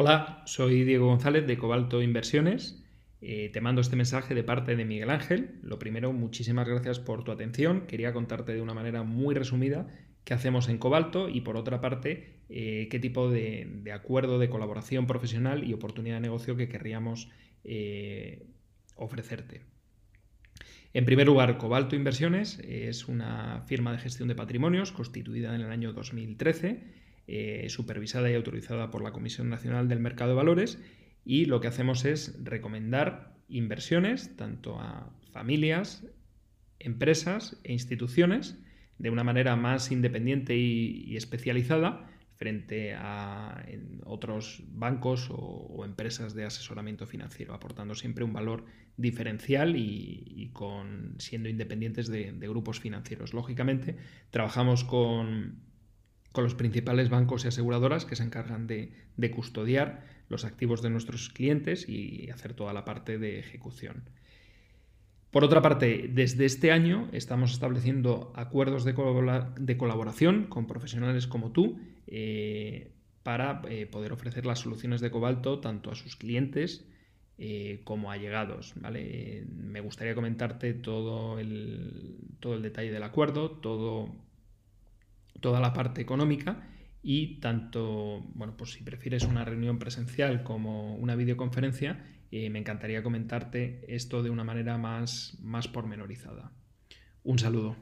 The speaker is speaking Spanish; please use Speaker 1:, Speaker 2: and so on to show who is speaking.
Speaker 1: Hola, soy Diego González de Cobalto Inversiones. Eh, te mando este mensaje de parte de Miguel Ángel. Lo primero, muchísimas gracias por tu atención. Quería contarte de una manera muy resumida qué hacemos en Cobalto y por otra parte, eh, qué tipo de, acuerdo de colaboración profesional y oportunidad de negocio que querríamos eh, ofrecerte. En primer lugar, Cobalto Inversiones es una firma de gestión de patrimonios constituida en el año 2013 eh, supervisada y autorizada por la Comisión Nacional del Mercado de Valores y lo que hacemos es recomendar inversiones tanto a familias, empresas e instituciones de una manera más independiente y, especializada frente a otros bancos o, empresas de asesoramiento financiero, aportando siempre un valor diferencial y, con, siendo independientes de grupos financieros. Lógicamente, trabajamos con con los principales bancos y aseguradoras que se encargan de, custodiar los activos de nuestros clientes y hacer toda la parte de ejecución. Por otra parte, desde este año estamos estableciendo acuerdos de, colaboración con profesionales como tú eh, para eh, poder ofrecer las soluciones de cobalto tanto a sus clientes eh, como a llegados. Me gustaría comentarte todo el, todo el detalle del acuerdo, todo toda la parte económica y tanto, bueno, pues si prefieres una reunión presencial como una videoconferencia, eh, me encantaría comentarte esto de una manera más, más pormenorizada. Un saludo.